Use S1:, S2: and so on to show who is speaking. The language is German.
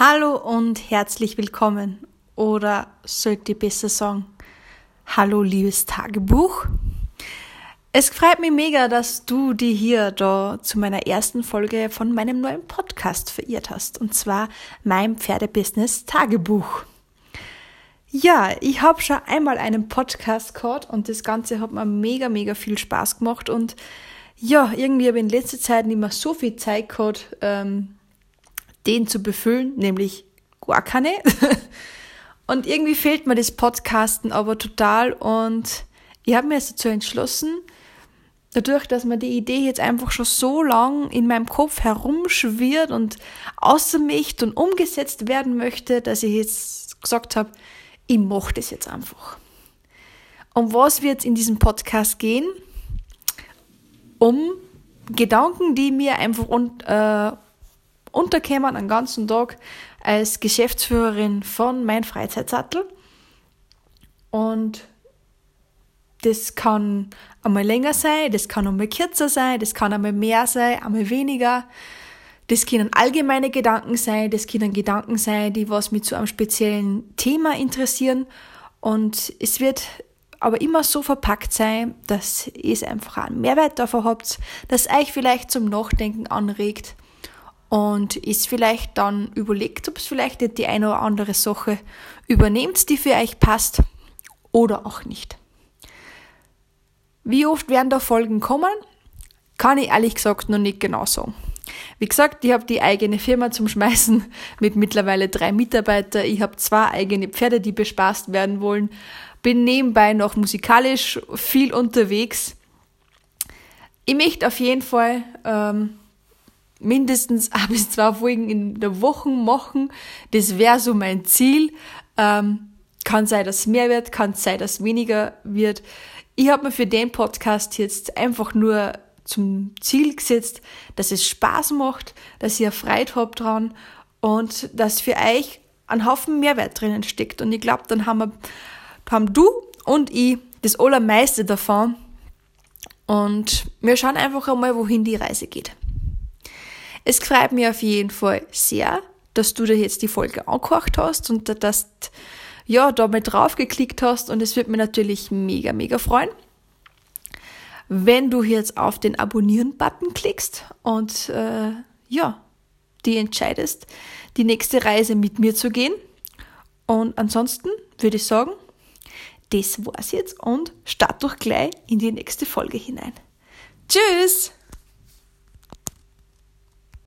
S1: Hallo und herzlich willkommen. Oder sollte ich besser sagen, hallo liebes Tagebuch. Es freut mich mega, dass du die hier da zu meiner ersten Folge von meinem neuen Podcast verirrt hast. Und zwar mein Pferdebusiness Tagebuch. Ja, ich habe schon einmal einen Podcast gehabt und das Ganze hat mir mega, mega viel Spaß gemacht. Und ja, irgendwie habe ich in letzter Zeit nicht mehr so viel Zeit gehabt, ähm, den zu befüllen, nämlich keine. und irgendwie fehlt mir das Podcasten aber total und ich habe mir dazu entschlossen, dadurch, dass mir die Idee jetzt einfach schon so lang in meinem Kopf herumschwirrt und außermicht und umgesetzt werden möchte, dass ich jetzt gesagt habe, ich mache das jetzt einfach. Um was wird es in diesem Podcast gehen? Um Gedanken, die mir einfach und, äh, unterkämen einen ganzen Tag als Geschäftsführerin von Mein Freizeitsattel. Und das kann einmal länger sein, das kann einmal kürzer sein, das kann einmal mehr sein, einmal weniger. Das können allgemeine Gedanken sein, das können Gedanken sein, die was mit zu einem speziellen Thema interessieren. Und es wird aber immer so verpackt sein, dass ihr einfach einen Mehrwert davon habt, dass euch vielleicht zum Nachdenken anregt und ist vielleicht dann überlegt, ob es vielleicht nicht die eine oder andere Sache übernehmt, die für euch passt oder auch nicht. Wie oft werden da Folgen kommen? Kann ich ehrlich gesagt noch nicht genau sagen. Wie gesagt, ich habe die eigene Firma zum Schmeißen mit mittlerweile drei Mitarbeitern. Ich habe zwei eigene Pferde, die bespaßt werden wollen. Bin nebenbei noch musikalisch viel unterwegs. Ich möchte auf jeden Fall ähm, mindestens ein bis zwei Folgen in der Woche machen. Das wäre so mein Ziel. Ähm, kann sein, dass mehr wird, kann sein, dass weniger wird. Ich habe mir für den Podcast jetzt einfach nur zum Ziel gesetzt, dass es Spaß macht, dass ihr Freude habt dran und dass für euch ein Haufen Mehrwert drinnen steckt. Und ich glaube, dann haben wir, haben du und ich das Allermeiste davon. Und wir schauen einfach einmal, wohin die Reise geht. Es freut mich auf jeden Fall sehr, dass du dir jetzt die Folge angehört hast und dass ja, da mal draufgeklickt hast und es wird mir natürlich mega, mega freuen. Wenn du jetzt auf den Abonnieren-Button klickst und äh, ja, die entscheidest, die nächste Reise mit mir zu gehen. Und ansonsten würde ich sagen, das war's jetzt und start doch gleich in die nächste Folge hinein. Tschüss!